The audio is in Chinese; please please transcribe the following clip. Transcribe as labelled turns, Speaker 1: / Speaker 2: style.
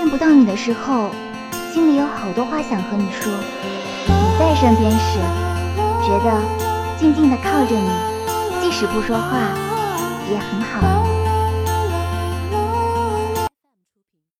Speaker 1: 见不到你的时候心里有好多话想和你说。你在身边时觉得静静的靠着你即使不说话也很好。